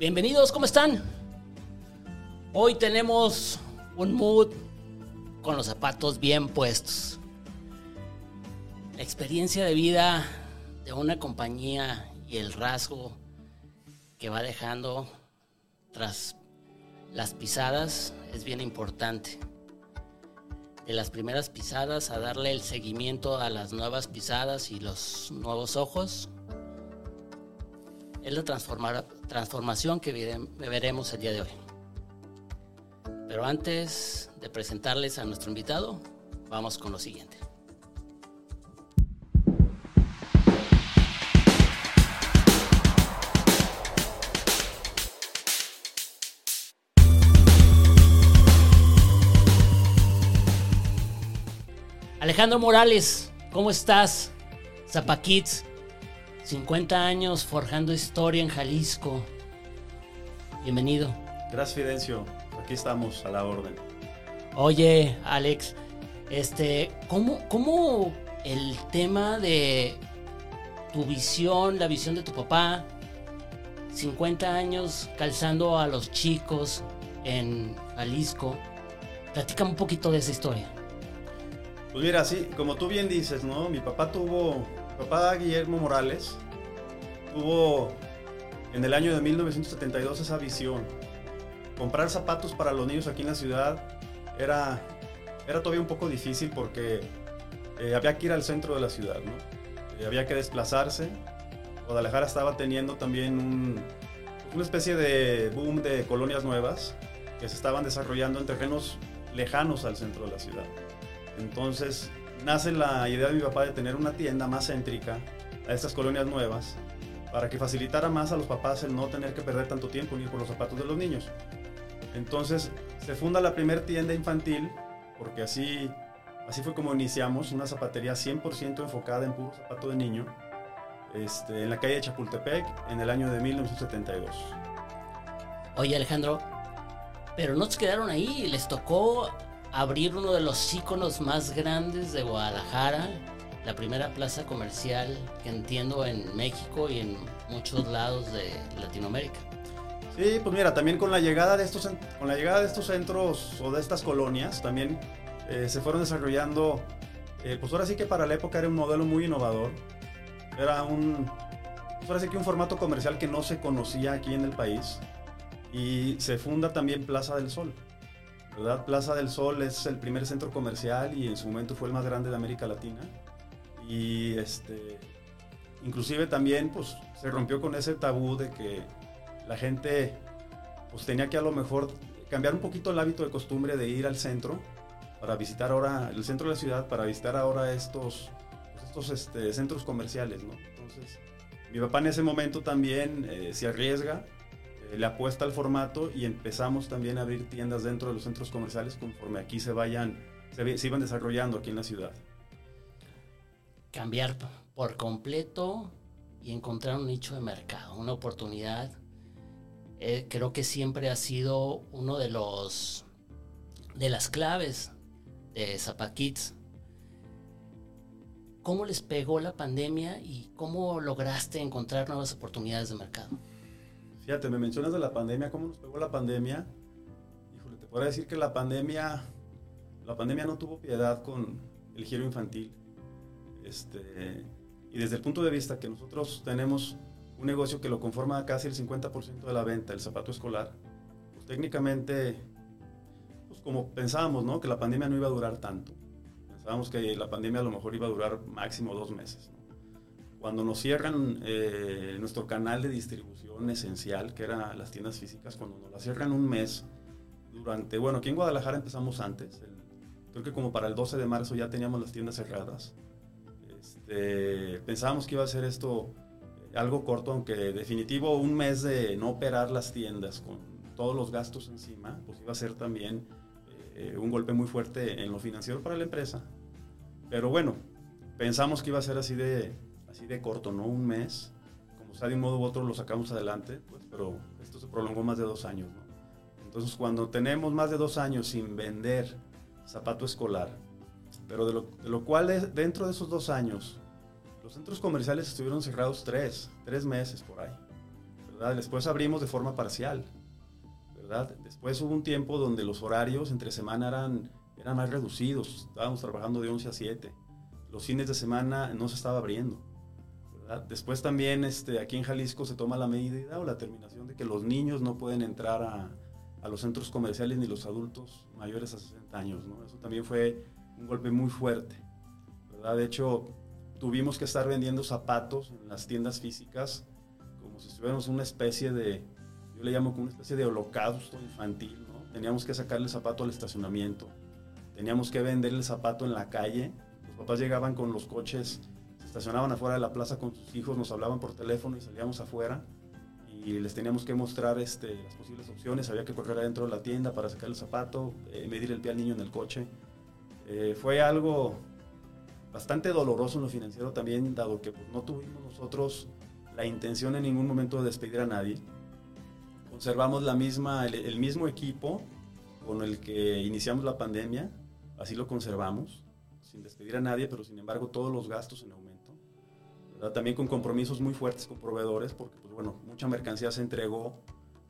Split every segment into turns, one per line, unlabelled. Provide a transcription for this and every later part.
Bienvenidos, ¿cómo están? Hoy tenemos un mood con los zapatos bien puestos. La experiencia de vida de una compañía y el rasgo que va dejando tras las pisadas es bien importante. De las primeras pisadas a darle el seguimiento a las nuevas pisadas y los nuevos ojos es la transformación que veremos el día de hoy. Pero antes de presentarles a nuestro invitado, vamos con lo siguiente. Alejandro Morales, ¿cómo estás? Zapakids, 50 años forjando historia en Jalisco. Bienvenido.
Gracias, Fidencio. Aquí estamos a la orden.
Oye, Alex, este, ¿cómo, ¿cómo el tema de tu visión, la visión de tu papá, 50 años calzando a los chicos en Jalisco? Platícame un poquito de esa historia.
Pues mira, sí, como tú bien dices, ¿no? Mi papá tuvo papá Guillermo Morales tuvo en el año de 1972 esa visión. Comprar zapatos para los niños aquí en la ciudad era, era todavía un poco difícil porque eh, había que ir al centro de la ciudad, ¿no? Eh, había que desplazarse. Guadalajara estaba teniendo también una especie de boom de colonias nuevas que se estaban desarrollando en terrenos lejanos al centro de la ciudad. Entonces, nace la idea de mi papá de tener una tienda más céntrica a estas colonias nuevas para que facilitara más a los papás el no tener que perder tanto tiempo ni por los zapatos de los niños. Entonces se funda la primera tienda infantil porque así, así fue como iniciamos una zapatería 100% enfocada en puro zapato de niño este, en la calle de Chapultepec en el año de 1972.
Oye Alejandro, pero no se quedaron ahí, les tocó abrir uno de los íconos más grandes de Guadalajara, la primera plaza comercial que entiendo en México y en muchos lados de Latinoamérica.
Sí, pues mira, también con la llegada de estos, con la llegada de estos centros o de estas colonias, también eh, se fueron desarrollando, eh, pues ahora sí que para la época era un modelo muy innovador. Era un, pues ahora sí que un formato comercial que no se conocía aquí en el país. Y se funda también Plaza del Sol. Plaza del Sol es el primer centro comercial y en su momento fue el más grande de América Latina. Y este, inclusive también pues, se rompió con ese tabú de que la gente pues, tenía que a lo mejor cambiar un poquito el hábito de costumbre de ir al centro para visitar ahora el centro de la ciudad, para visitar ahora estos, pues, estos este, centros comerciales. ¿no? Entonces, mi papá en ese momento también eh, se arriesga le apuesta al formato y empezamos también a abrir tiendas dentro de los centros comerciales conforme aquí se vayan, se, iban desarrollando aquí en la ciudad.
Cambiar por completo y encontrar un nicho de mercado, una oportunidad. Eh, creo que siempre ha sido uno de los de las claves de Zapakits. ¿Cómo les pegó la pandemia y cómo lograste encontrar nuevas oportunidades de mercado?
Fíjate, me mencionas de la pandemia, ¿cómo nos pegó la pandemia? Híjole, te puedo decir que la pandemia, la pandemia no tuvo piedad con el giro infantil. Este, y desde el punto de vista que nosotros tenemos un negocio que lo conforma casi el 50% de la venta, el zapato escolar, pues técnicamente, pues como pensábamos, ¿no? Que la pandemia no iba a durar tanto. Pensábamos que la pandemia a lo mejor iba a durar máximo dos meses. Cuando nos cierran eh, nuestro canal de distribución esencial, que eran las tiendas físicas, cuando nos la cierran un mes, durante, bueno, aquí en Guadalajara empezamos antes, creo que como para el 12 de marzo ya teníamos las tiendas cerradas. Este, pensábamos que iba a ser esto eh, algo corto, aunque definitivo un mes de no operar las tiendas con todos los gastos encima, pues iba a ser también eh, un golpe muy fuerte en lo financiero para la empresa. Pero bueno, pensamos que iba a ser así de, así de corto, ¿no? Un mes. Como sea, de un modo u otro lo sacamos adelante, pues, pero esto se prolongó más de dos años, ¿no? Entonces, cuando tenemos más de dos años sin vender zapato escolar, pero de lo, cual dentro de esos dos años, los centros comerciales estuvieron cerrados tres, tres meses por ahí, ¿verdad? Después abrimos de forma parcial, ¿verdad? Después hubo un tiempo donde los horarios entre semana eran, eran más reducidos, estábamos trabajando de 11 a 7. Los fines de semana no se estaba abriendo. ¿Verdad? Después también este, aquí en Jalisco se toma la medida o la terminación de que los niños no pueden entrar a, a los centros comerciales ni los adultos mayores a 60 años. ¿no? Eso también fue un golpe muy fuerte. ¿verdad? De hecho, tuvimos que estar vendiendo zapatos en las tiendas físicas como si estuviéramos una especie de, yo le llamo como una especie de holocausto infantil. ¿no? Teníamos que sacarle el zapato al estacionamiento, teníamos que vender el zapato en la calle. Los papás llegaban con los coches, estacionaban afuera de la plaza con sus hijos, nos hablaban por teléfono y salíamos afuera y les teníamos que mostrar este, las posibles opciones. Había que correr adentro de la tienda para sacar el zapato, eh, medir el pie al niño en el coche. Eh, fue algo bastante doloroso en lo financiero también, dado que pues, no tuvimos nosotros la intención en ningún momento de despedir a nadie. Conservamos la misma, el, el mismo equipo con el que iniciamos la pandemia, así lo conservamos, sin despedir a nadie, pero sin embargo todos los gastos en aumento. ¿Verdad? También con compromisos muy fuertes con proveedores, porque pues, bueno, mucha mercancía se entregó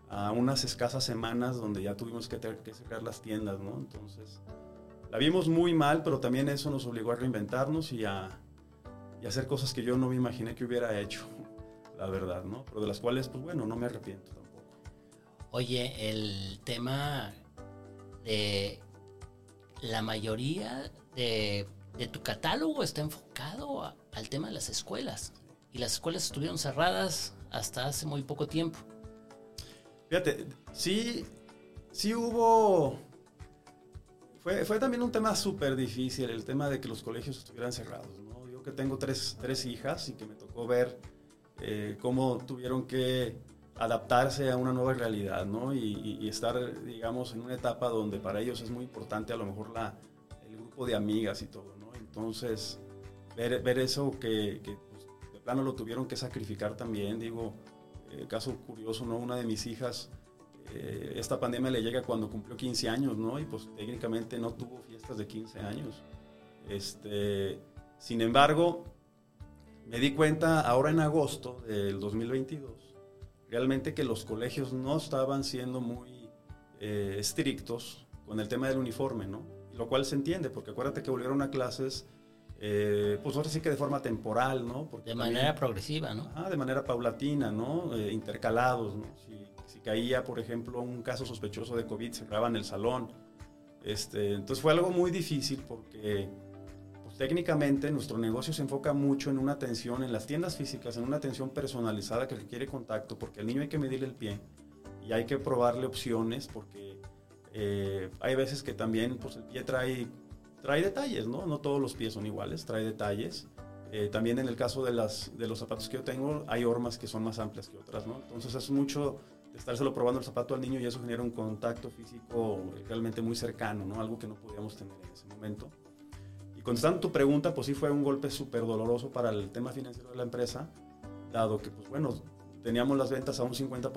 a unas escasas semanas donde ya tuvimos que, tener que cerrar las tiendas, ¿no? Entonces, la vimos muy mal, pero también eso nos obligó a reinventarnos y a, y a hacer cosas que yo no me imaginé que hubiera hecho, la verdad, ¿no? Pero de las cuales, pues bueno, no me arrepiento tampoco.
Oye, el tema de la mayoría de, de tu catálogo está enfocado al tema de las escuelas. Y las escuelas estuvieron cerradas hasta hace muy poco tiempo.
Fíjate, sí, sí hubo... Fue, fue también un tema súper difícil, el tema de que los colegios estuvieran cerrados, ¿no? Yo que tengo tres, tres hijas y que me tocó ver eh, cómo tuvieron que adaptarse a una nueva realidad, ¿no? Y, y- estar, digamos, en una etapa donde para ellos es muy importante a lo mejor la, el grupo de amigas y todo. Entonces, ver, ver eso que, pues, de plano lo tuvieron que sacrificar también, digo, eh, caso curioso, ¿no? Una de mis hijas, eh, esta pandemia le llega cuando cumplió 15 años, ¿no? Y pues técnicamente no tuvo fiestas de 15 años. Este, sin embargo, me di cuenta ahora en agosto del 2022, realmente que los colegios no estaban siendo muy eh, estrictos con el tema del uniforme, ¿no? Lo cual se entiende, porque acuérdate que volvieron a clases, eh, pues ahora sí que de forma temporal, ¿no? Porque
De
también-
manera progresiva, ¿no?
Ajá, de manera paulatina, ¿no? Eh, intercalados, ¿no? Si, si caía, por ejemplo, un caso sospechoso de COVID, cerraban el salón. Este, entonces fue algo muy difícil porque pues, técnicamente nuestro negocio se enfoca mucho en una atención, en las tiendas físicas, en una atención personalizada que requiere contacto, porque al niño hay que medirle el pie y hay que probarle opciones, porque eh, hay veces que también pues, el pie trae, trae detalles, ¿no? No todos los pies son iguales, trae detalles. Eh, también en el caso de, las, de los zapatos que yo tengo, hay hormas que son más amplias que otras, ¿no? Entonces es mucho de estárselo probando el zapato al niño y eso genera un contacto físico realmente muy cercano, ¿no? Algo que no podíamos tener en ese momento. Y contestando tu pregunta, pues sí fue un golpe súper doloroso para el tema financiero de la empresa, dado que, pues bueno, teníamos las ventas a un 50%,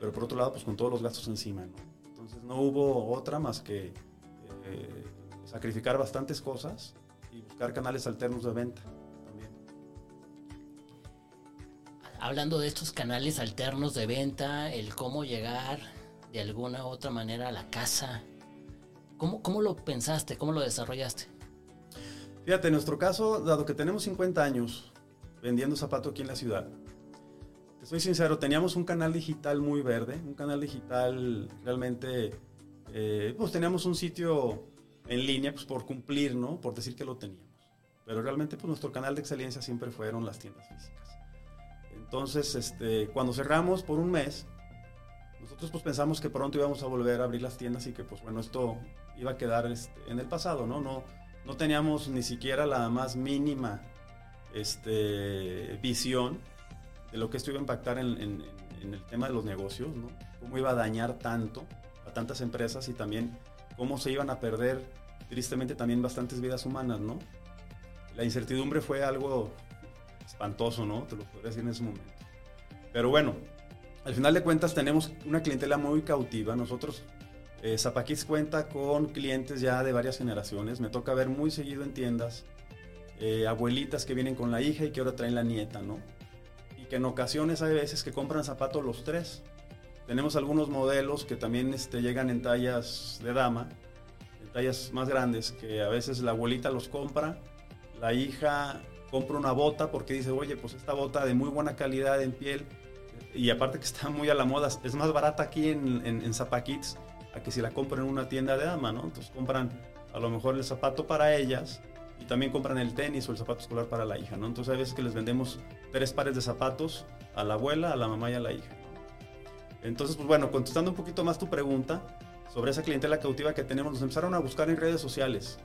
pero por otro lado, pues con todos los gastos encima, ¿no? Entonces no hubo otra más que eh, sacrificar bastantes cosas y buscar canales alternos de venta también.
Hablando de estos canales alternos de venta, el cómo llegar de alguna u otra manera a la casa. ¿Cómo, cómo lo pensaste? ¿Cómo lo desarrollaste?
Fíjate, en nuestro caso, dado que tenemos 50 años vendiendo zapato aquí en la ciudad, te soy sincero, teníamos un canal digital muy verde, un canal digital realmente, eh, pues teníamos un sitio en línea, pues por cumplir, ¿no? Por decir que lo teníamos. Pero realmente, pues nuestro canal de excelencia siempre fueron las tiendas físicas. Entonces, este, cuando cerramos por un mes, nosotros pues pensamos que pronto íbamos a volver a abrir las tiendas y que pues bueno, esto iba a quedar este, en el pasado, ¿no? No, no teníamos ni siquiera la más mínima este, visión de lo que esto iba a impactar en, en- en el tema de los negocios, ¿no? Cómo iba a dañar tanto a tantas empresas y también cómo se iban a perder tristemente también bastantes vidas humanas, ¿no? La incertidumbre fue algo espantoso, ¿no? Te lo podría decir en ese momento. Pero bueno, al final de cuentas tenemos una clientela muy cautiva. Nosotros, eh, Zapaquis cuenta con clientes ya de varias generaciones. Me toca ver muy seguido en tiendas eh, abuelitas que vienen con la hija y que ahora traen la nieta, ¿no? Que en ocasiones hay veces que compran zapatos los tres. Tenemos algunos modelos que también este, llegan en tallas de dama, en tallas más grandes, que a veces la abuelita los compra, la hija compra una bota porque dice, oye, pues esta bota de muy buena calidad en piel y aparte que está muy a la moda, es más barata aquí en, en, en a que si la compran en una tienda de dama, ¿no? Entonces compran a lo mejor el zapato para ellas y también compran el tenis o el zapato escolar para la hija, ¿no? Entonces hay veces que les vendemos tres pares de zapatos a la abuela, a la mamá y a la hija. Entonces, pues bueno, contestando un poquito más tu pregunta sobre esa clientela cautiva que tenemos, nos empezaron a buscar en redes sociales.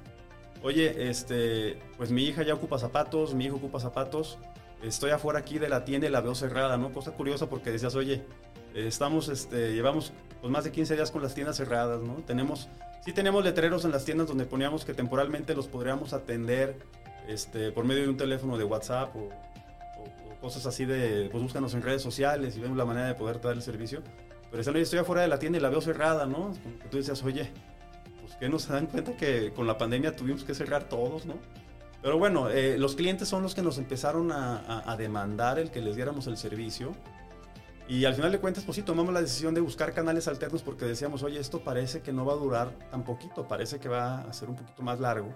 Oye, este, pues mi hija ya ocupa zapatos, mi hijo ocupa zapatos, estoy afuera aquí de la tienda y la veo cerrada, ¿no? Cosa curiosa porque decías, oye, estamos, este, llevamos pues, más de 15 días con las tiendas cerradas, ¿no? Tenemos, sí tenemos letreros en las tiendas donde poníamos que temporalmente los podríamos atender este, por medio de un teléfono de WhatsApp o, o, cosas así de, pues búscanos en redes sociales y vemos la manera de poder dar el servicio. Pero esa estoy afuera de la tienda y la veo cerrada, ¿no? Como que tú decías, oye, pues que nos dan cuenta que con la pandemia tuvimos que cerrar todos, ¿no? Pero bueno, eh, los clientes son los que nos empezaron a, a, a, demandar el que les diéramos el servicio. Y al final de cuentas, pues sí, tomamos la decisión de buscar canales alternos porque decíamos, oye, esto parece que no va a durar tan poquito, parece que va a ser un poquito más largo.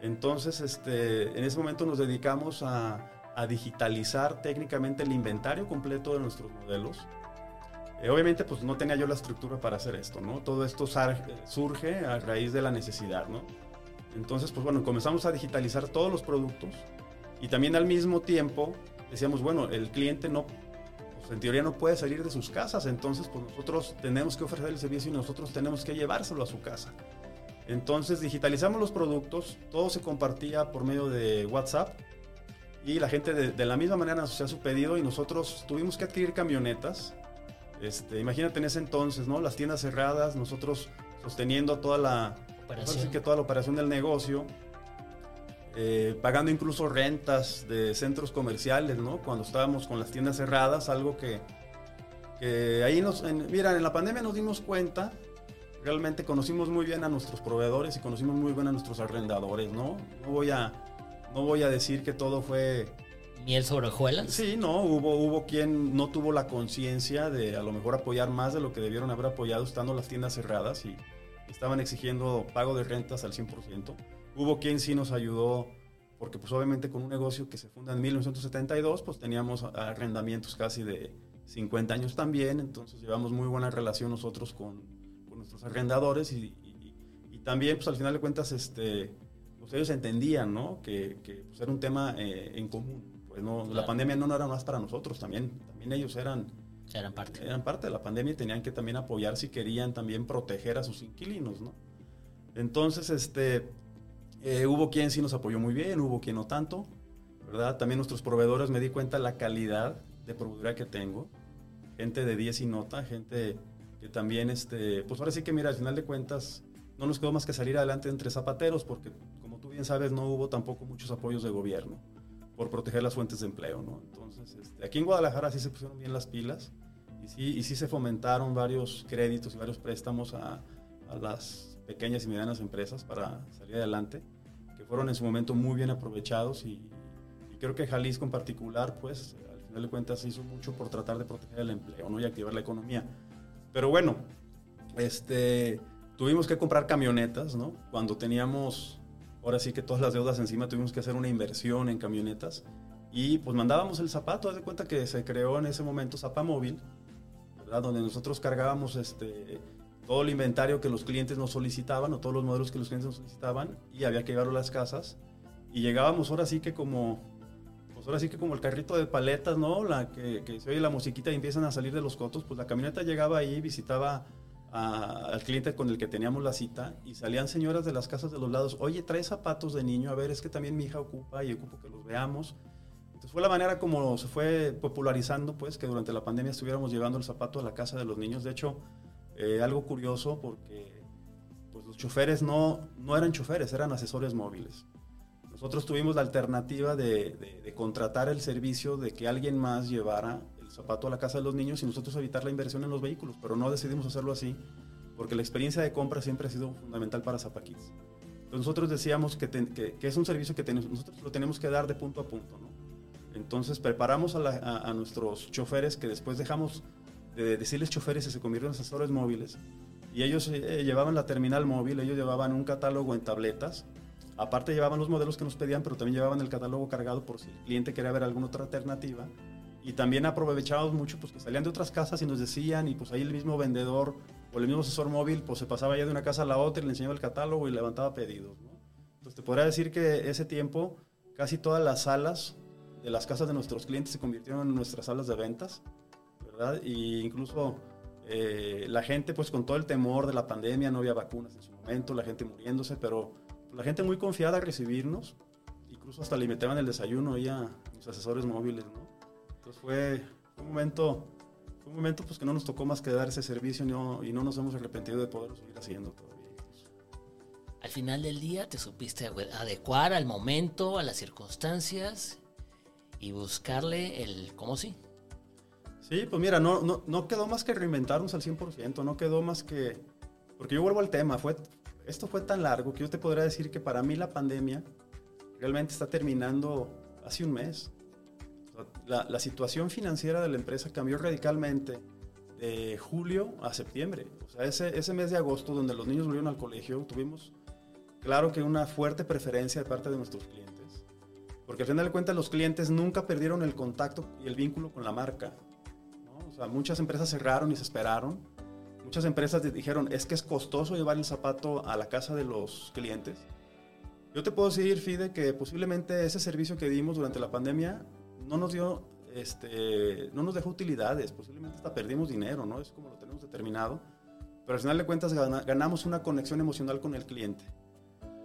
Entonces, este, en ese momento nos dedicamos a, a digitalizar técnicamente el inventario completo de nuestros modelos. Eh, obviamente, pues no tenía yo la estructura para hacer esto, ¿no? Todo esto surge a raíz de la necesidad, ¿no? Entonces, pues bueno, comenzamos a digitalizar todos los productos y también al mismo tiempo decíamos, bueno, el cliente no, en teoría no puede salir de sus casas, entonces pues nosotros tenemos que ofrecer el servicio y nosotros tenemos que llevárselo a su casa. Entonces digitalizamos los productos, todo se compartía por medio de WhatsApp y la gente de, de la misma manera nos hacía su pedido y nosotros tuvimos que adquirir camionetas. Este, imagínate en ese entonces, ¿no? Las tiendas cerradas, nosotros sosteniendo toda la, que toda la operación del negocio, eh, pagando incluso rentas de centros comerciales, ¿no? Cuando estábamos con las tiendas cerradas, algo que, que ahí nos, en, mira, en la pandemia nos dimos cuenta, realmente conocimos muy bien a nuestros proveedores y conocimos muy bien a nuestros arrendadores, ¿no? No voy a, no voy a decir que todo fue
miel sobre hojuelas.
Sí, no, hubo, hubo quien no tuvo la conciencia de a lo mejor apoyar más de lo que debieron haber apoyado estando las tiendas cerradas y estaban exigiendo pago de rentas al 100%. Hubo quien sí nos ayudó, porque pues obviamente con un negocio que se funda en 1972, pues teníamos arrendamientos casi de 50 años también, entonces llevamos muy buena relación nosotros con, con nuestros arrendadores y, y, y, también pues al final de cuentas este, pues ellos entendían, ¿no? Que, que pues, era un tema eh, en común. Pues no, claro. la pandemia no era más para nosotros, también, también ellos eran
eran parte.
Eran parte de la pandemia y tenían que también apoyar si querían también proteger a sus inquilinos, ¿no? Entonces, este, eh, hubo quien sí nos apoyó muy bien, hubo quien no tanto, ¿verdad? También nuestros proveedores me di cuenta la calidad de proveeduría que tengo, gente de 10 y nota, gente que también, este, pues ahora sí que mira, al final de cuentas, no nos quedó más que salir adelante entre zapateros, porque como tú bien sabes, no hubo tampoco muchos apoyos de gobierno por proteger las fuentes de empleo, ¿no? Entonces, este, aquí en Guadalajara sí se pusieron bien las pilas y sí, y sí se fomentaron varios créditos y varios préstamos a, a, las pequeñas y medianas empresas para salir adelante, que fueron en su momento muy bien aprovechados y, creo que Jalisco en particular, pues, al final de cuentas hizo mucho por tratar de proteger el empleo, ¿no? Y activar la economía. Pero bueno, este, tuvimos que comprar camionetas, ¿no? Cuando teníamos ahora sí que todas las deudas encima tuvimos que hacer una inversión en camionetas y pues mandábamos el zapato, haz de cuenta que se creó en ese momento Zapamóvil, ¿verdad? Donde nosotros cargábamos este, todo el inventario que los clientes nos solicitaban o todos los modelos que los clientes nos solicitaban y había que llevarlo a las casas y llegábamos ahora sí que como pues ahora sí que como el carrito de paletas, ¿no? La que, que se oye la musiquita y empiezan a salir de los cotos, pues la camioneta llegaba ahí, visitaba a, al cliente con el que teníamos la cita y salían señoras de las casas de los lados, oye, trae zapatos de niño, a ver, es que también mi hija ocupa y ocupo que los veamos. Entonces fue la manera como se fue popularizando, pues, que durante la pandemia estuviéramos llevando el zapato a la casa de los niños. De hecho, eh, algo curioso porque pues, los choferes no, no eran choferes, eran asesores móviles. Nosotros tuvimos la alternativa de, de, de contratar el servicio de que alguien más llevara zapato a la casa de los niños y nosotros evitar la inversión en los vehículos, pero no decidimos hacerlo así porque la experiencia de compra siempre ha sido fundamental para Zapakids. Entonces nosotros decíamos que, ten, que, que, es un servicio que ten, nosotros lo tenemos que dar de punto a punto, ¿no? Entonces preparamos a, nuestros choferes que después dejamos de decirles choferes y se convirtieron en asesores móviles. Y ellos eh, llevaban la terminal móvil, ellos llevaban un catálogo en tabletas. Aparte llevaban los modelos que nos pedían, pero también llevaban el catálogo cargado por si el cliente quería ver alguna otra alternativa. Y también aprovechábamos mucho pues que salían de otras casas y nos decían y pues ahí el mismo vendedor o el mismo asesor móvil pues se pasaba ya de una casa a la otra y le enseñaba el catálogo y levantaba pedidos. Entonces te podría decir que ese tiempo casi todas las salas de las casas de nuestros clientes se convirtieron en nuestras salas de ventas, ¿verdad? Y incluso eh, la gente, pues con todo el temor de la pandemia, no había vacunas en su momento, la gente muriéndose, pero la gente muy confiada a recibirnos, incluso hasta limitaban el desayuno ahí a mis asesores móviles, ¿no? Entonces fue un momento, un momento pues que no nos tocó más que dar ese servicio y no nos hemos arrepentido de poderlo seguir haciendo todavía.
Al final del día te supiste adecuar al momento, a las circunstancias y buscarle el cómo sí.
Sí, pues mira, no, no, no quedó más que reinventarnos al 100%, no quedó más que... Porque yo vuelvo al tema, fue, esto fue tan largo que yo te podría decir que para mí la pandemia realmente está terminando hace un mes. La, la situación financiera de la empresa cambió radicalmente de julio a septiembre. O sea, ese, ese mes de agosto donde los niños volvieron al colegio, tuvimos claro que una fuerte preferencia de parte de nuestros clientes porque al final de cuentas los clientes nunca perdieron el contacto y el vínculo con la marca. Muchas empresas cerraron y se esperaron. Muchas empresas dijeron, es que es costoso llevar el zapato a la casa de los clientes. Yo te puedo decir, Fide, que posiblemente ese servicio que dimos durante la pandemia no nos dio, este, no nos dejó utilidades, posiblemente hasta perdimos dinero, ¿no? Es como lo tenemos determinado. Pero al final de cuentas ganamos una conexión emocional con el cliente.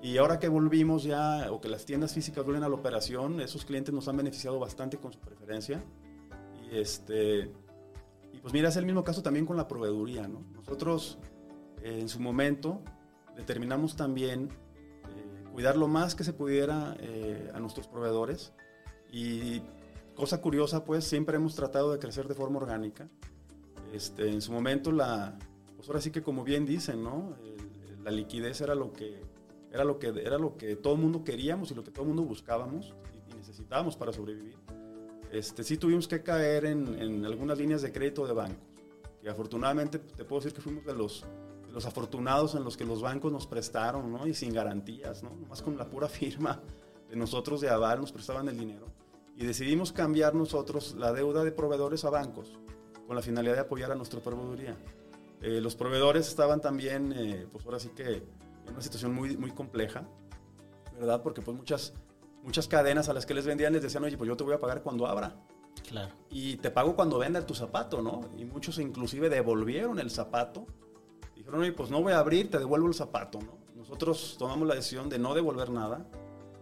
Y ahora que volvimos ya, o que las tiendas físicas vuelven a la operación, esos clientes nos han beneficiado bastante con su preferencia. Y, este, pues mira, es el mismo caso también con la proveeduría. ¿no? Nosotros eh, en su momento determinamos también eh, cuidar lo más que se pudiera eh, a nuestros proveedores. Y cosa curiosa, pues siempre hemos tratado de crecer de forma orgánica. Este, en su momento, la, pues ahora sí que como bien dicen, ¿no? la liquidez era lo que era lo que, era lo que todo el mundo queríamos y lo que todo el mundo buscábamos y, necesitábamos para sobrevivir. Este, sí tuvimos que caer en, en, algunas líneas de crédito de bancos, que afortunadamente te puedo decir que fuimos de los, los afortunados en los que los bancos nos prestaron, ¿no? Y sin garantías, ¿no? Más con la pura firma de nosotros de aval nos prestaban el dinero. Y decidimos cambiar nosotros la deuda de proveedores a bancos, con la finalidad de apoyar a nuestra proveeduría. Eh, los proveedores estaban también, eh, pues ahora sí que una situación muy, muy compleja, ¿verdad? Porque pues muchas, muchas cadenas a las que les vendían les decían, oye, pues yo te voy a pagar cuando abra.
Claro.
Y te pago cuando venda tu zapato, ¿no? Y muchos inclusive devolvieron el zapato. Dijeron, oye, pues no voy a abrir, te devuelvo el zapato, ¿no? Nosotros tomamos la decisión de no devolver nada,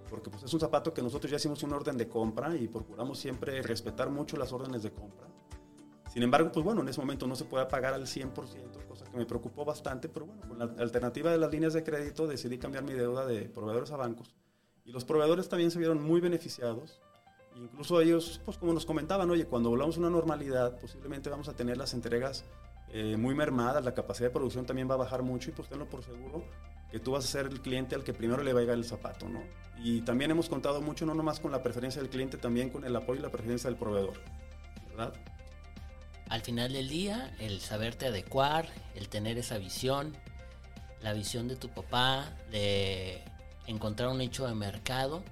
porque pues es un zapato que nosotros ya hicimos una orden de compra y procuramos siempre respetar mucho las órdenes de compra. Sin embargo, pues bueno, en ese momento no se puede pagar al 100%, cosa que me preocupó bastante, pero bueno, con la alternativa de las líneas de crédito decidí cambiar mi deuda de proveedores a bancos. Y los proveedores también se vieron muy beneficiados. Incluso ellos, pues como nos comentaban, oye, cuando volvamos a una normalidad, posiblemente vamos a tener las entregas eh, muy mermadas, la capacidad de producción también va a bajar mucho y pues tenlo por seguro que tú vas a ser el cliente al que primero le va a llegar el zapato, ¿no? Y también hemos contado mucho, no nomás con la preferencia del cliente, también con el apoyo y la preferencia del proveedor, ¿verdad?
al final del día, el saberte adecuar, el tener esa visión, la visión de tu papá, de encontrar un nicho de mercado.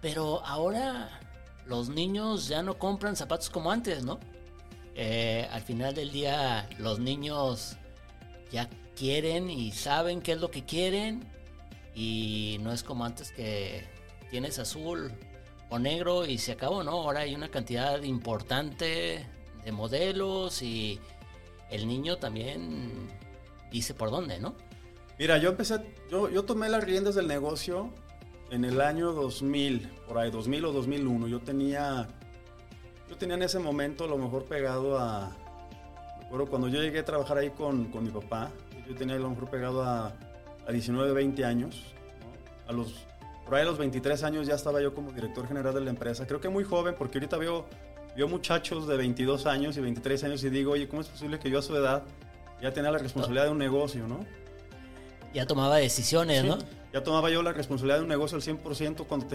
Pero ahora los niños ya no compran zapatos como antes, ¿no? Eh, al final del día los niños ya quieren y saben qué es lo que quieren y no es como antes que tienes azul, o negro y se acabó, ¿no? Ahora hay una cantidad importante de modelos y el niño también dice por dónde, ¿no?
Mira, yo empecé, yo, yo tomé las riendas del negocio en el año 2000, por ahí, 2000 o 2001. Yo tenía, yo tenía en ese momento a lo mejor pegado a, recuerdo cuando yo llegué a trabajar ahí con, con mi papá, yo tenía a lo mejor pegado a, a 19, 20 años, a los por ahí a los 23 años ya estaba yo como director general de la empresa. Creo que muy joven, porque ahorita veo, veo muchachos de 22 años y 23 años y digo, oye, ¿cómo es posible que yo a su edad ya tenía la responsabilidad de un negocio, no?
Ya tomaba decisiones, ¿no?
Ya tomaba yo la responsabilidad de un negocio al 100% cuando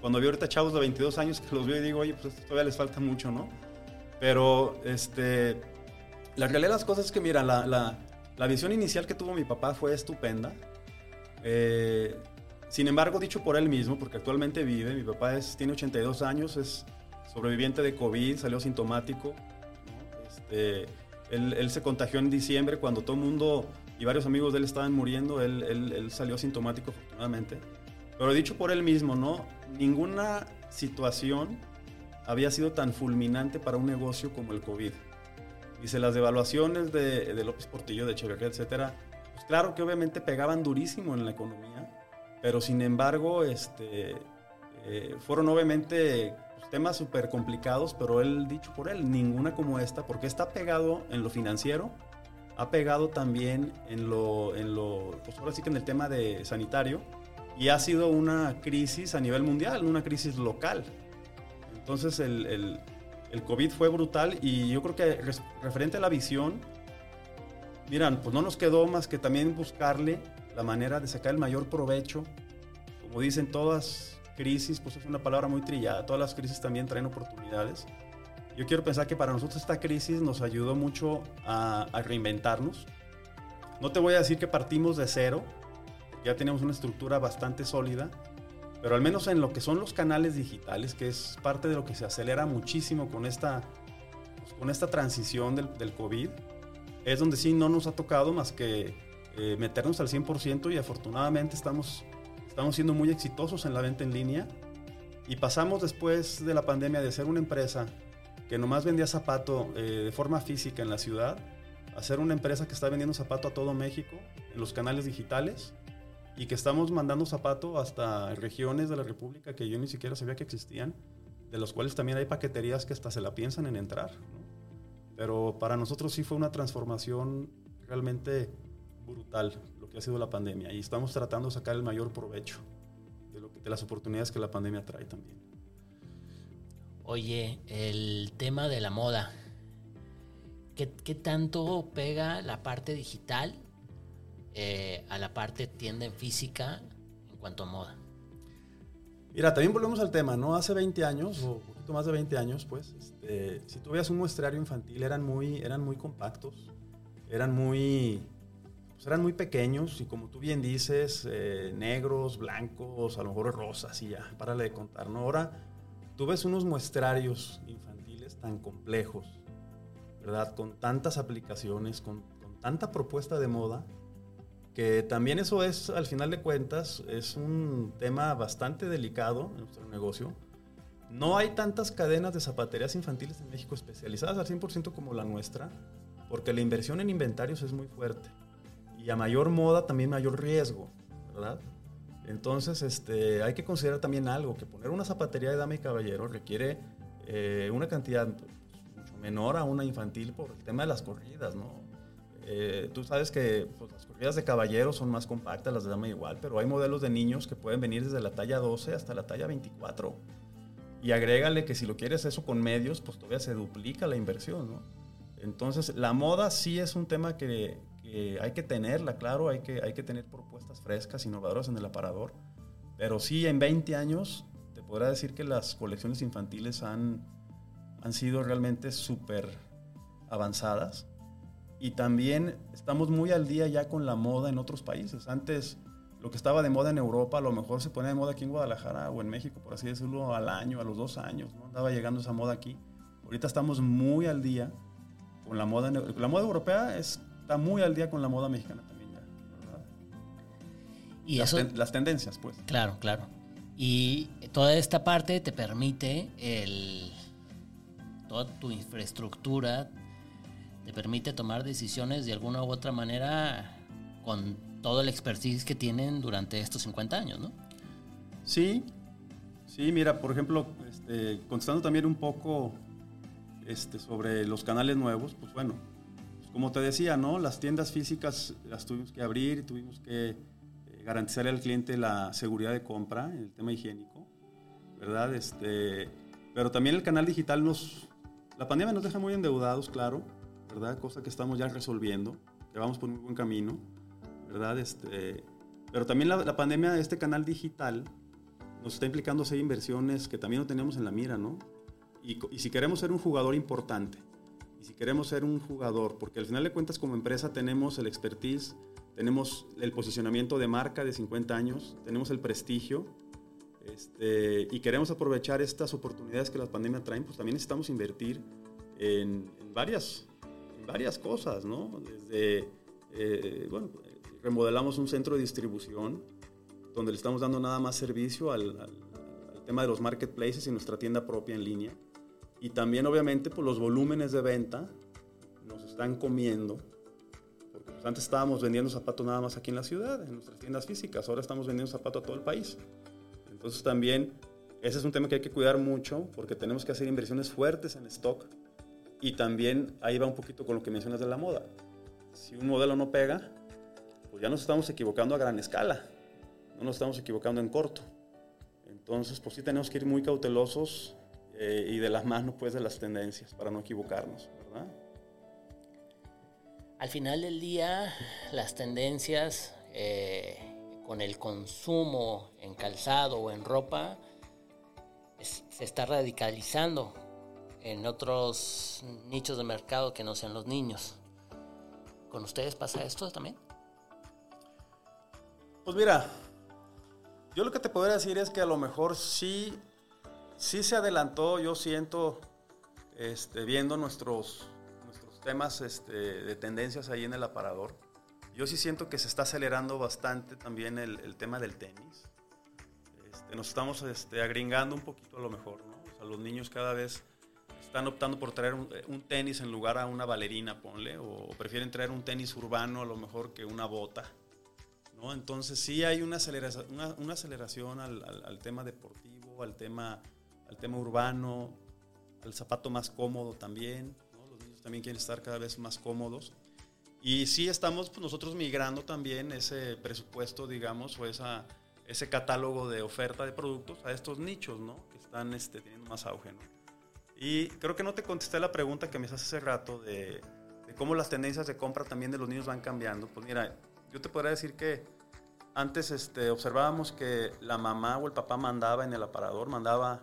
cuando veo ahorita chavos de 22 años que los veo y digo, oye, pues todavía les falta mucho, ¿no? Pero, este, la realidad de las cosas es que, mira, la, la, la visión inicial que tuvo mi papá fue estupenda. Eh, sin embargo, dicho por él mismo, porque actualmente vive, mi papá es, tiene 82 años, es sobreviviente de COVID, salió sintomático. Este, él, él, se contagió en diciembre cuando todo el mundo y varios amigos de él estaban muriendo, él, él, él salió sintomático afortunadamente. Pero dicho por él mismo, ¿no? Ninguna situación había sido tan fulminante para un negocio como el COVID. Dice, las devaluaciones de, de López Portillo, de Echeverría, etcétera, pues claro que obviamente pegaban durísimo en la economía, pero sin embargo, este, eh, fueron obviamente pues, temas súper complicados, pero él, dicho por él, ninguna como esta, porque está pegado en lo financiero, ha pegado también en lo, en lo pues ahora sí que en el tema de sanitario, y ha sido una crisis a nivel mundial, una crisis local. Entonces el, el, el COVID fue brutal y yo creo que referente a la visión, miran, pues no nos quedó más que también buscarle la manera de sacar el mayor provecho. Como dicen todas crisis, pues es una palabra muy trillada, todas las crisis también traen oportunidades. Yo quiero pensar que para nosotros esta crisis nos ayudó mucho a, a reinventarnos. No te voy a decir que partimos de cero, ya tenemos una estructura bastante sólida, pero al menos en lo que son los canales digitales, que es parte de lo que se acelera muchísimo con esta, pues, con esta transición del, del, COVID, es donde sí no nos ha tocado más que eh, meternos al 100% y afortunadamente estamos, estamos siendo muy exitosos en la venta en línea y pasamos después de la pandemia de ser una empresa que nomás vendía zapato eh, de forma física en la ciudad a ser una empresa que está vendiendo zapato a todo México en los canales digitales y que estamos mandando zapato hasta regiones de la República que yo ni siquiera sabía que existían, de los cuales también hay paqueterías que hasta se la piensan en entrar. Pero para nosotros sí fue una transformación realmente brutal lo que ha sido la pandemia y estamos tratando de sacar el mayor provecho de, lo que, de las oportunidades que la pandemia trae también.
Oye, el tema de la moda, ¿qué, qué tanto pega la parte digital eh, a la parte tienda en física en cuanto a moda?
Mira, también volvemos al tema, ¿no? Hace 20 años, o un poquito más de 20 años, pues, este, si tú veías un muestrario infantil, eran muy, eran muy compactos, eran muy, pues eran muy pequeños y como tú bien dices, eh, negros, blancos, a lo mejor rosas y ya, párale de contar, ¿no? Ahora tú ves unos muestrarios infantiles tan complejos, ¿verdad? Con tantas aplicaciones, con, tanta propuesta de moda, que también eso es, al final de cuentas, es un tema bastante delicado en nuestro negocio. No hay tantas cadenas de zapaterías infantiles en México especializadas al 100% como la nuestra, porque la inversión en inventarios es muy fuerte. Y a mayor moda también mayor riesgo, ¿verdad? Entonces, este, hay que considerar también algo, que poner una zapatería de dama y caballero requiere eh, una cantidad pues, mucho menor a una infantil por el tema de las corridas, ¿no? Eh, tú sabes que pues, las corridas de caballeros son más compactas, las de dama igual, pero hay modelos de niños que pueden venir desde la talla 12 hasta la talla 24. Y agrégale que si lo quieres eso con medios, pues todavía se duplica la inversión, ¿no? Entonces, la moda sí es un tema que, que hay que tenerla, claro, hay que, hay que tener propuestas frescas, innovadoras en el aparador, pero sí en 20 años te podrá decir que las colecciones infantiles han, han sido realmente súper avanzadas y también estamos muy al día ya con la moda en otros países. Antes lo que estaba de moda en Europa a lo mejor se ponía de moda aquí en Guadalajara o en México, por así decirlo, al año, a los dos años, ¿no? Andaba llegando esa moda aquí. Ahorita estamos muy al día con la moda. La moda europea está muy al día con la moda mexicana también ya, ¿verdad?
Y
las,
eso,
ten, las tendencias, pues.
Claro, claro. Y toda esta parte te permite el toda tu infraestructura te permite tomar decisiones de alguna u otra manera con todo el expertise que tienen durante estos 50 años, ¿no?
Sí, sí, mira, por ejemplo, este, contestando también un poco este, sobre los canales nuevos, pues bueno, como te decía, ¿no? Las tiendas físicas las tuvimos que abrir, tuvimos que eh, garantizar al cliente la seguridad de compra, el tema higiénico, ¿verdad? Este, pero también el canal digital nos... La pandemia nos deja muy endeudados, claro, ¿verdad? Cosa que estamos ya resolviendo, que vamos por un buen camino, ¿verdad? Este, pero también la, la pandemia, este canal digital, nos está implicando hacer inversiones que también no tenemos en la mira, ¿no? Y, y, si queremos ser un jugador importante, si queremos ser un jugador, porque al final de cuentas como empresa tenemos el expertise, tenemos el posicionamiento de marca de 50 años, tenemos el prestigio, este, y queremos aprovechar estas oportunidades que la pandemia traen, pues también necesitamos invertir en, varias, varias cosas, ¿no? Desde, eh, bueno, remodelamos un centro de distribución donde le estamos dando nada más servicio al, tema de los marketplaces y nuestra tienda propia en línea. Y también, obviamente, pues los volúmenes de venta nos están comiendo. Porque pues, antes estábamos vendiendo zapatos nada más aquí en la ciudad, en nuestras tiendas físicas. Ahora estamos vendiendo zapatos a todo el país. Entonces también ese es un tema que hay que cuidar mucho porque tenemos que hacer inversiones fuertes en stock y también ahí va un poquito con lo que mencionas de la moda. Si un modelo no pega, pues ya nos estamos equivocando a gran escala, no nos estamos equivocando en corto. Entonces, pues sí tenemos que ir muy cautelosos eh, y de las manos pues de las tendencias para no equivocarnos, ¿verdad?
Al final del día, las tendencias eh, con el consumo en calzado o en ropa se está radicalizando en otros nichos de mercado que no sean los niños. ¿Con ustedes pasa esto también?
Pues mira, yo lo que te podría decir es que a lo mejor sí, sí se adelantó, yo siento, este, viendo nuestros, nuestros temas este, de tendencias ahí en el aparador yo sí siento que se está acelerando bastante también el, tema del tenis. Este, nos estamos este, agringando un poquito a lo mejor, ¿no? O sea, los niños cada vez están optando por traer un, tenis en lugar a una bailarina, ponle, o prefieren traer un tenis urbano a lo mejor que una bota, ¿no? Entonces sí hay una aceleración, una, aceleración al, tema deportivo, al tema, al tema urbano, al zapato más cómodo también, ¿no? Los niños también quieren estar cada vez más cómodos. Y sí estamos pues, nosotros migrando también ese presupuesto, digamos, o esa, ese catálogo de oferta de productos a estos nichos, ¿no? Que están este, teniendo más auge, ¿no? Y creo que no te contesté la pregunta que me hace hace rato de, de, cómo las tendencias de compra también de los niños van cambiando. Pues mira, yo te podría decir que antes este, observábamos que la mamá o el papá mandaba en el aparador, mandaba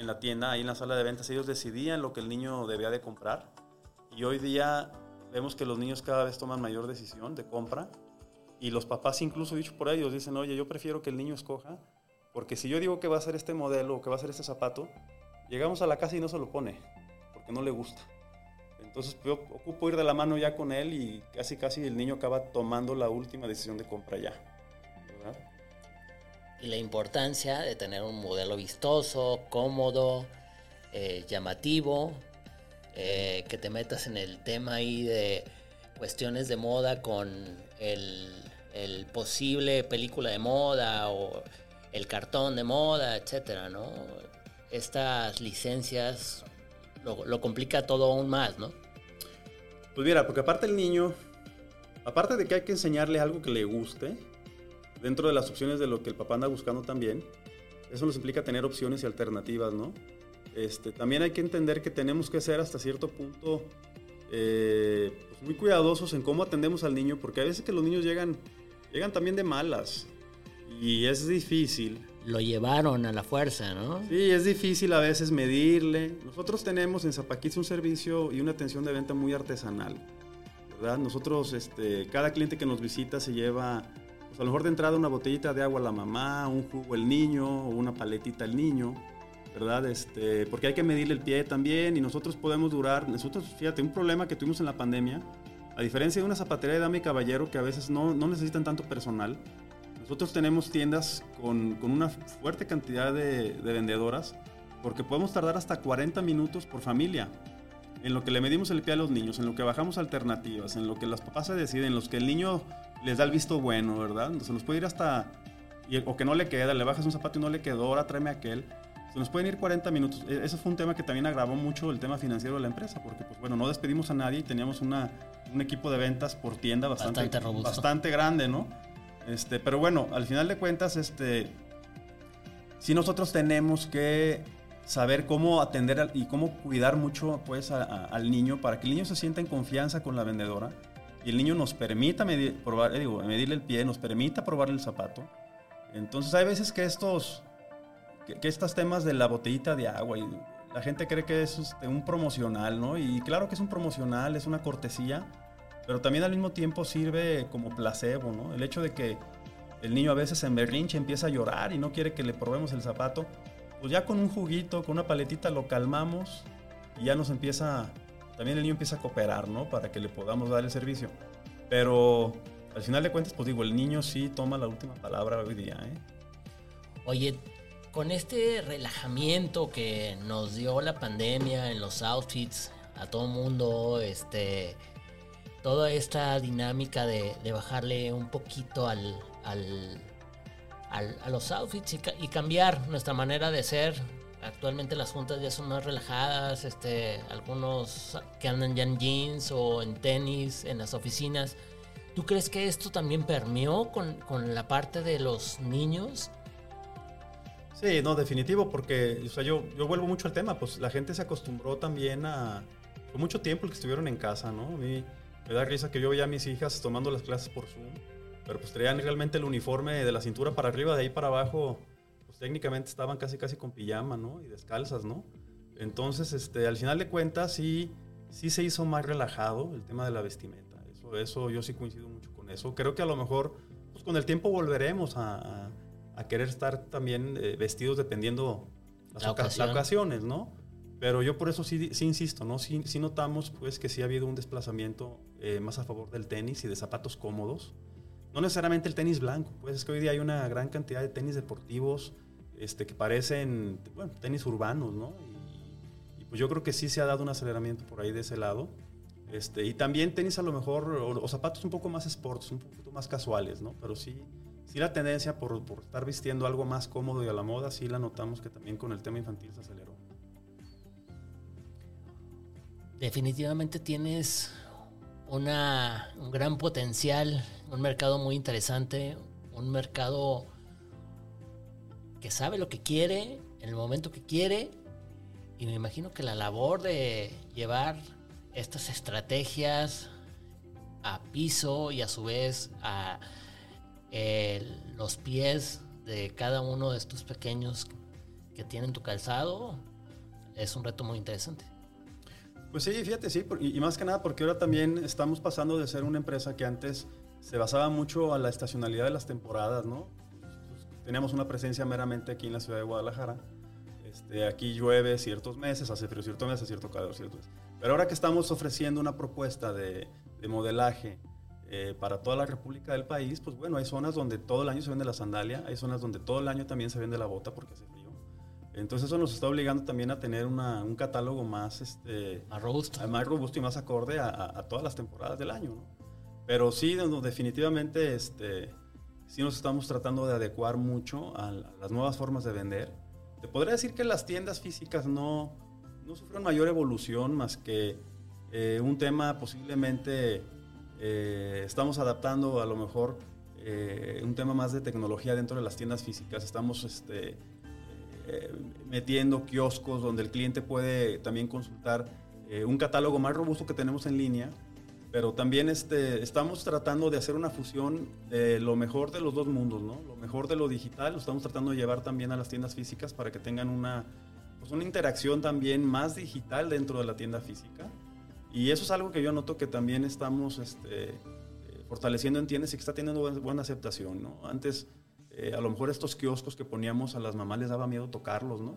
en la tienda, ahí en la sala de ventas, ellos decidían lo que el niño debía de comprar. Y hoy día vemos que los niños cada vez toman mayor decisión de compra y los papás incluso dicho por ellos dicen, oye, yo prefiero que el niño escoja, porque si yo digo que va a ser este modelo o que va a ser este zapato, llegamos a la casa y no se lo pone, porque no le gusta. Entonces yo ocupo ir de la mano ya con él y casi casi el niño acaba tomando la última decisión de compra ya.
Y la importancia de tener un modelo vistoso, cómodo, eh, llamativo, eh, que te metas en el tema ahí de cuestiones de moda con el, posible película de moda o el cartón de moda, etcétera, ¿no? Estas licencias lo, complica todo aún más, ¿no?
Pues mira, porque aparte el niño, aparte de que hay que enseñarle algo que le guste, dentro de las opciones de lo que el papá anda buscando también, eso nos implica tener opciones y alternativas, ¿no? Este, también hay que entender que tenemos que ser hasta cierto punto eh, pues, muy cuidadosos en cómo atendemos al niño, porque a veces que los niños llegan, llegan también de malas y es difícil.
Lo llevaron a la fuerza, ¿no?
Sí, es difícil a veces medirle. Nosotros tenemos en Zapaquiz un servicio y una atención de venta muy artesanal, ¿verdad? Nosotros, este, cada cliente que nos visita se lleva, a lo mejor de entrada una botellita de agua a la mamá, un jugo al niño o una paletita al niño ¿verdad? Este, porque hay que medirle el pie también y nosotros podemos durar, nosotros, fíjate, un problema que tuvimos en la pandemia, a diferencia de una zapatería de dama y caballero que a veces no, no necesitan tanto personal, nosotros tenemos tiendas con, con una fuerte cantidad de, de, vendedoras porque podemos tardar hasta 40 minutos por familia en lo que le medimos el pie a los niños, en lo que bajamos alternativas, en lo que las papás se deciden, en los que el niño les da el visto bueno, ¿verdad? Se nos puede ir hasta, o que no le queda, le bajas un zapato y no le quedó, ahora tráeme aquel. Se nos pueden ir 40 minutos. E, eso fue un tema que también agravó mucho el tema financiero de la empresa, porque, pues bueno, no despedimos a nadie y teníamos una, un equipo de ventas por tienda bastante, bastante, bastante grande, ¿no? Este, pero bueno, al final de cuentas, este, sí nosotros tenemos que saber cómo atender y cómo cuidar mucho pues, al niño para que el niño se sienta en confianza con la vendedora y el niño nos permita medir, probar, digo, medirle el pie, nos permita probarle el zapato. Entonces hay veces que estos que, estos temas de la botellita de agua y la gente cree que es este, un promocional, ¿no? Y claro que es un promocional, es una cortesía, pero también al mismo tiempo sirve como placebo, ¿no? El hecho de que el niño a veces en berrinche empieza a llorar y no quiere que le probemos el zapato, pues ya con un juguito, con una paletita lo calmamos y ya nos empieza, también el niño empieza a cooperar, ¿no? Para que le podamos dar el servicio. Pero al final de cuentas, pues digo, el niño sí toma la última palabra hoy día, ¿eh?
Oye, con este relajamiento que nos dio la pandemia en los outfits a todo mundo, este, toda esta dinámica de, bajarle un poquito al, a los outfits y, cambiar nuestra manera de ser. Actualmente las juntas ya son más relajadas, este, algunos que andan ya en jeans o en tenis en las oficinas. ¿Tú crees que esto también permeó con, con la parte de los niños?
Sí, no, definitivo, porque o sea, yo, yo vuelvo mucho al tema, pues la gente se acostumbró también a, por mucho tiempo el que estuvieron en casa, ¿no? A mí me da risa que yo veía a mis hijas tomando las clases por Zoom, pero pues traían realmente el uniforme de la cintura para arriba, de ahí para abajo, técnicamente estaban casi casi con pijama, ¿no? Y descalzas, ¿no? Entonces, este, al final de cuentas, sí, sí se hizo más relajado el tema de la vestimenta. Eso, eso yo sí coincido mucho con eso. Creo que a lo mejor, pues con el tiempo volveremos a a querer estar también eh, vestidos dependiendo las, ocasiones, ¿no? Pero yo por eso sí, sí insisto, ¿no? Sí, sí, notamos pues que sí ha habido un desplazamiento eh, más a favor del tenis y de zapatos cómodos. No necesariamente el tenis blanco, pues es que hoy día hay una gran cantidad de tenis deportivos este, que parecen, bueno, tenis urbanos, ¿no? Y, pues yo creo que sí se ha dado un aceleramiento por ahí de ese lado. Este, y también tenis a lo mejor, o, o zapatos un poco más sports, un poquito más casuales, ¿no? Pero sí, sí la tendencia por, por, estar vistiendo algo más cómodo y a la moda, sí la notamos que también con el tema infantil se aceleró.
Definitivamente tienes una, un gran potencial, un mercado muy interesante, un mercado que sabe lo que quiere, en el momento que quiere, y me imagino que la labor de llevar estas estrategias a piso y a su vez a los pies de cada uno de estos pequeños que tienen tu calzado es un reto muy interesante.
Pues sí, fíjate, sí, y, más que nada porque ahora también estamos pasando de ser una empresa que antes se basaba mucho a la estacionalidad de las temporadas, ¿no? Teníamos una presencia meramente aquí en la ciudad de Guadalajara. Este, aquí llueve ciertos meses, hace frío ciertos meses, cierto calor ciertos meses. Pero ahora que estamos ofreciendo una propuesta de, de modelaje eh, para toda la república del país, pues bueno, hay zonas donde todo el año se vende la sandalia, hay zonas donde todo el año también se vende la bota porque hace frío. Entonces eso nos está obligando también a tener un catálogo más, este,
más robusto.
Más robusto y más acorde a, todas las temporadas del año. Pero sí, definitivamente este, sí nos estamos tratando de adecuar mucho a, las nuevas formas de vender. Te podría decir que las tiendas físicas no, no sufrieron mayor evolución más que eh, un tema posiblemente eh, estamos adaptando a lo mejor eh, un tema más de tecnología dentro de las tiendas físicas. Estamos este, metiendo kioscos donde el cliente puede también consultar un catálogo más robusto que tenemos en línea. Pero también este, estamos tratando de hacer una fusión de lo mejor de los dos mundos, ¿no? Lo mejor de lo digital lo estamos tratando de llevar también a las tiendas físicas para que tengan una, pues una interacción también más digital dentro de la tienda física y eso es algo que yo noto que también estamos este, fortaleciendo en tiendas y que está teniendo buena, aceptación, ¿no? Antes, eh, a lo mejor estos kioscos que poníamos a las mamás les daba miedo tocarlos, ¿no?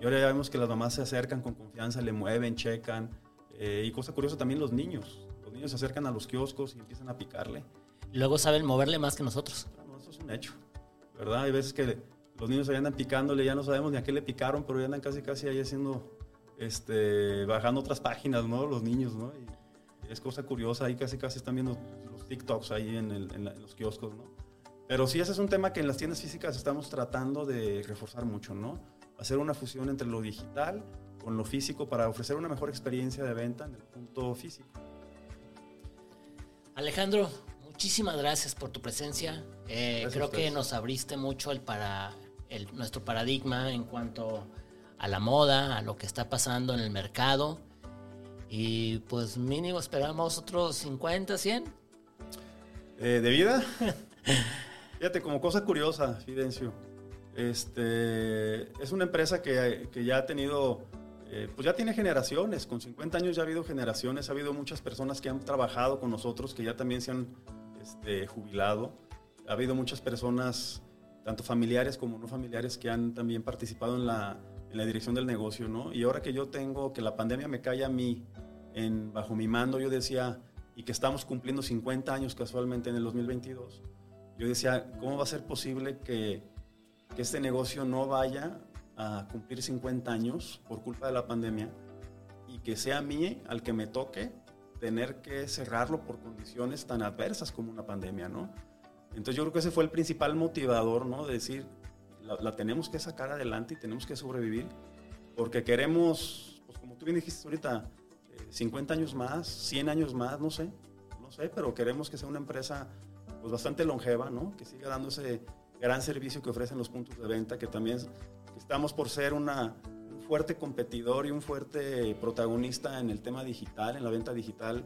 Y ahora ya vemos que las mamás se acercan con confianza, le mueven, checan. Eh, y cosa curiosa, también los niños. Los niños se acercan a los kioscos y empiezan a picarle.
Luego saben moverle más que nosotros.
No, eso es un hecho, ¿verdad? Hay veces que los niños ahí andan picándole, ya no sabemos ni a qué le picaron, pero ya andan casi casi ahí haciendo este, bajando otras páginas, ¿no? Los niños, ¿no? Y es cosa curiosa, ahí casi casi están viendo los TikToks ahí en, los kioscos, ¿no? Pero sí, ese es un tema que en las tiendas físicas estamos tratando de reforzar mucho, ¿no? Hacer una fusión entre lo digital con lo físico para ofrecer una mejor experiencia de venta en el punto físico.
Alejandro, muchísimas gracias por tu presencia. Eh, creo que nos abriste mucho el para, el, nuestro paradigma en cuanto a la moda, a lo que está pasando en el mercado. Y pues mínimo esperamos otros 50, 100.
Eh, ¿De vida? Fíjate, como cosa curiosa, Fidencio. Este, es una empresa que, que ya ha tenido, eh, pues ya tiene generaciones, con 50 años ya ha habido generaciones, ha habido muchas personas que han trabajado con nosotros, que ya también se han este, jubilado, ha habido muchas personas, tanto familiares como no familiares, que han también participado en la, dirección del negocio, ¿no? Y ahora que yo tengo, que la pandemia me cae a mí, en, bajo mi mando, yo decía, y que estamos cumpliendo 50 años casualmente en el 2022, yo decía, ¿cómo va a ser posible que que este negocio no vaya a cumplir 50 años por culpa de la pandemia y que sea a mí al que me toque tener que cerrarlo por condiciones tan adversas como una pandemia, ¿no? Entonces yo creo que ese fue el principal motivador, ¿no? De decir, la, tenemos que sacar adelante y tenemos que sobrevivir porque queremos, pues como tú bien dijiste ahorita, 50 eh, años más, 100 años más, no sé, no sé, pero queremos que sea una empresa pues bastante longeva, ¿no? Que siga dándose gran servicio que ofrecen los puntos de venta, que también estamos por ser una, un fuerte competidor y un fuerte protagonista en el tema digital, en la venta digital,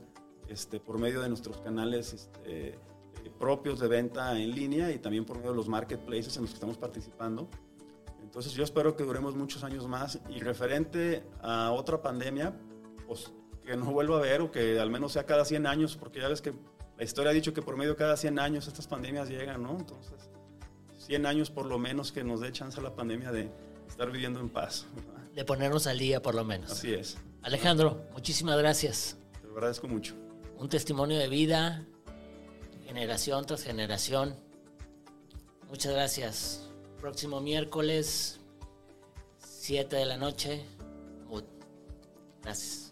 este, por medio de nuestros canales este, eh, propios de venta en línea y también por medio de los marketplaces en los que estamos participando. Entonces yo espero que duremos muchos años más y referente a otra pandemia, pues que no vuelva a haber o que al menos sea cada 100 años, porque ya ves que la historia ha dicho que por medio de cada 100 años estas pandemias llegan, ¿no? Entonces 100 años por lo menos que nos dé chance a la pandemia de estar viviendo en paz.
De ponernos al día por lo menos.
Así es.
Alejandro, muchísimas gracias.
Te agradezco mucho.
Un testimonio de vida, generación tras generación. Muchas gracias. Próximo miércoles, 7 de la noche. Gracias.